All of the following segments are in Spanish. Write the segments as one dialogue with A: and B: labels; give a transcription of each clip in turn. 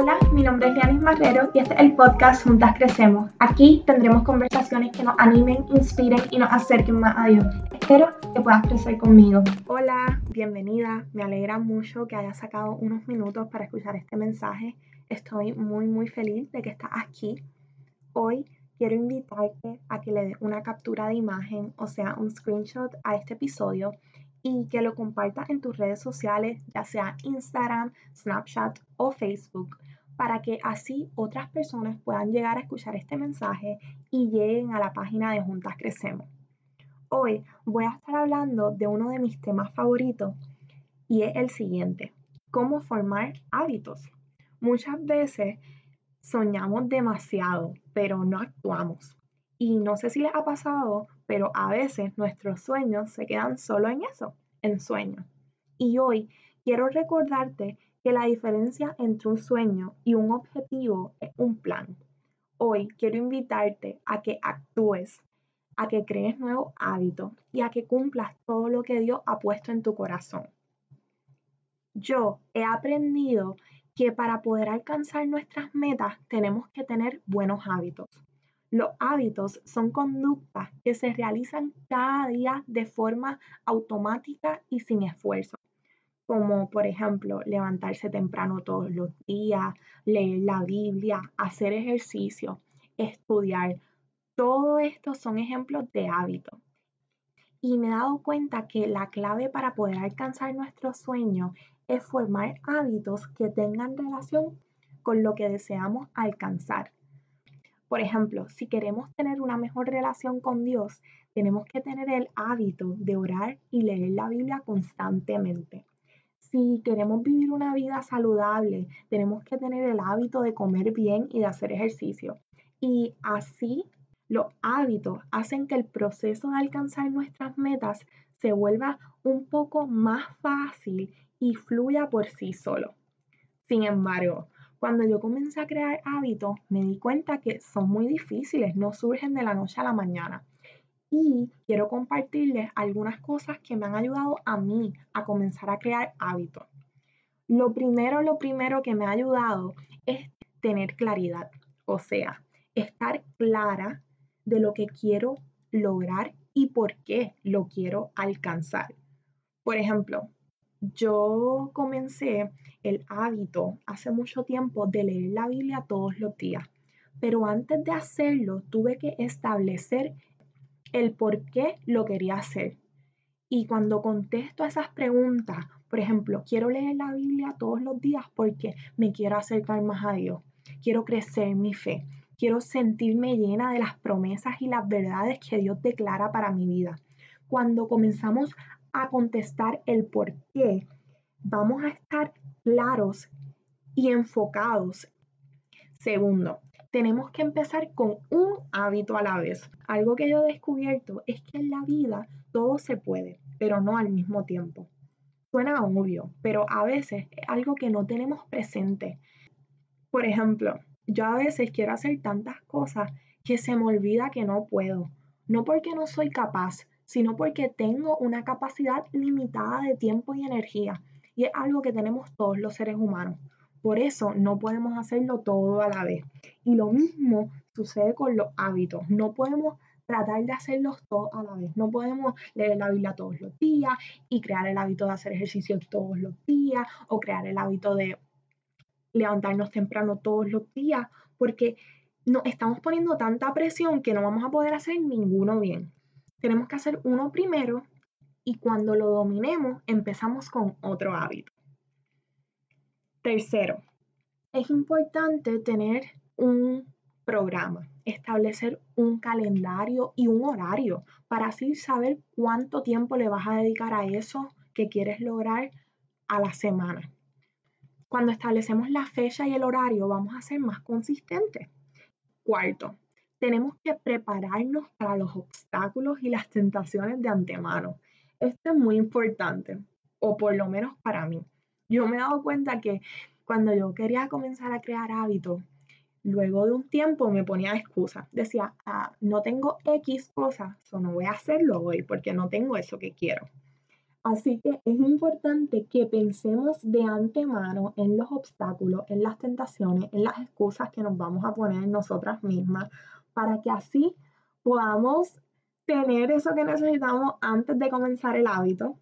A: Hola, mi nombre es Lianis Marrero y este es el podcast Juntas Crecemos. Aquí tendremos conversaciones que nos animen, inspiren y nos acerquen más a Dios. Espero que puedas crecer conmigo. Hola, bienvenida. Me alegra mucho que hayas sacado unos minutos para escuchar este mensaje. Estoy muy, muy feliz de que estás aquí. Hoy quiero invitarte a que le des una captura de imagen, o sea, un screenshot a este episodio y que lo compartas en tus redes sociales, ya sea Instagram, Snapchat o Facebook, para que así otras personas puedan llegar a escuchar este mensaje y lleguen a la página de Juntas Crecemos. Hoy voy a estar hablando de uno de mis temas favoritos y es el siguiente, cómo formar hábitos. Muchas veces soñamos demasiado, pero no actuamos. Y no sé si les ha pasado, pero a veces nuestros sueños se quedan solo en eso, en sueños. Y hoy quiero recordarte que la diferencia entre un sueño y un objetivo es un plan. Hoy quiero invitarte a que actúes, a que crees nuevos hábitos y a que cumplas todo lo que Dios ha puesto en tu corazón. Yo he aprendido que para poder alcanzar nuestras metas tenemos que tener buenos hábitos. Los hábitos son conductas que se realizan cada día de forma automática y sin esfuerzo, como por ejemplo levantarse temprano todos los días, leer la Biblia, hacer ejercicio, estudiar. Todo esto son ejemplos de hábitos. Y me he dado cuenta que la clave para poder alcanzar nuestro sueño es formar hábitos que tengan relación con lo que deseamos alcanzar. Por ejemplo, si queremos tener una mejor relación con Dios, tenemos que tener el hábito de orar y leer la Biblia constantemente. Si queremos vivir una vida saludable, tenemos que tener el hábito de comer bien y de hacer ejercicio. Y así los hábitos hacen que el proceso de alcanzar nuestras metas se vuelva un poco más fácil y fluya por sí solo. Sin embargo, cuando yo comencé a crear hábitos, me di cuenta que son muy difíciles, no surgen de la noche a la mañana. Y quiero compartirles algunas cosas que me han ayudado a mí a comenzar a crear hábitos. Lo primero, lo primero que me ha ayudado es tener claridad, o sea, estar clara de lo que quiero lograr y por qué lo quiero alcanzar. Por ejemplo, yo comencé el hábito hace mucho tiempo de leer la Biblia todos los días, pero antes de hacerlo tuve que establecer el por qué lo quería hacer. Y cuando contesto a esas preguntas, por ejemplo, quiero leer la Biblia todos los días porque me quiero acercar más a Dios, quiero crecer mi fe, quiero sentirme llena de las promesas y las verdades que Dios declara para mi vida. Cuando comenzamos a contestar el por qué, vamos a estar claros y enfocados. Segundo, tenemos que empezar con un hábito a la vez. Algo que yo he descubierto es que en la vida todo se puede, pero no al mismo tiempo. Suena obvio, pero a veces es algo que no tenemos presente. Por ejemplo, yo a veces quiero hacer tantas cosas que se me olvida que no puedo. No porque no soy capaz, sino porque tengo una capacidad limitada de tiempo y energía. Y es algo que tenemos todos los seres humanos. Por eso no podemos hacerlo todo a la vez. Y lo mismo sucede con los hábitos. No podemos tratar de hacerlos todos a la vez. No podemos leer la Biblia todos los días y crear el hábito de hacer ejercicio todos los días o crear el hábito de levantarnos temprano todos los días porque nos estamos poniendo tanta presión que no vamos a poder hacer ninguno bien. Tenemos que hacer uno primero y cuando lo dominemos empezamos con otro hábito. Tercero, es importante tener un programa, establecer un calendario y un horario para así saber cuánto tiempo le vas a dedicar a eso que quieres lograr a la semana. Cuando establecemos la fecha y el horario vamos a ser más consistentes. Cuarto, tenemos que prepararnos para los obstáculos y las tentaciones de antemano. Esto es muy importante, o por lo menos para mí. Yo me he dado cuenta que cuando yo quería comenzar a crear hábitos, luego de un tiempo me ponía excusas. Decía, ah, no tengo X cosas, o no voy a hacerlo hoy porque no tengo eso que quiero. Así que es importante que pensemos de antemano en los obstáculos, en las tentaciones, en las excusas que nos vamos a poner nosotras mismas, para que así podamos tener eso que necesitamos antes de comenzar el hábito.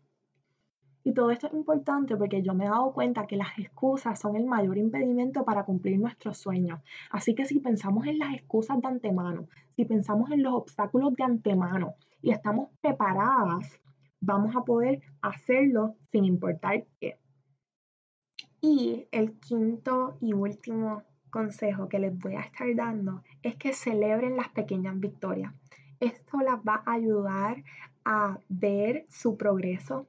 A: Y todo esto es importante porque yo me he dado cuenta que las excusas son el mayor impedimento para cumplir nuestros sueños. Así que si pensamos en las excusas de antemano, si pensamos en los obstáculos de antemano y estamos preparadas, vamos a poder hacerlo sin importar qué. Y el quinto y último consejo que les voy a estar dando es que celebren las pequeñas victorias. Esto las va a ayudar a ver su progreso.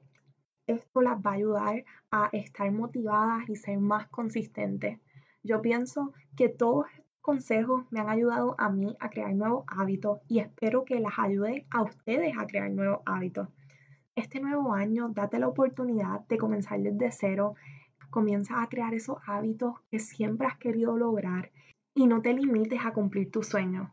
A: Esto las va a ayudar a estar motivadas y ser más consistentes. Yo pienso que todos estos consejos me han ayudado a mí a crear nuevos hábitos y espero que las ayude a ustedes a crear nuevos hábitos. Este nuevo año, date la oportunidad de comenzar desde cero. Comienza a crear esos hábitos que siempre has querido lograr y no te limites a cumplir tus sueños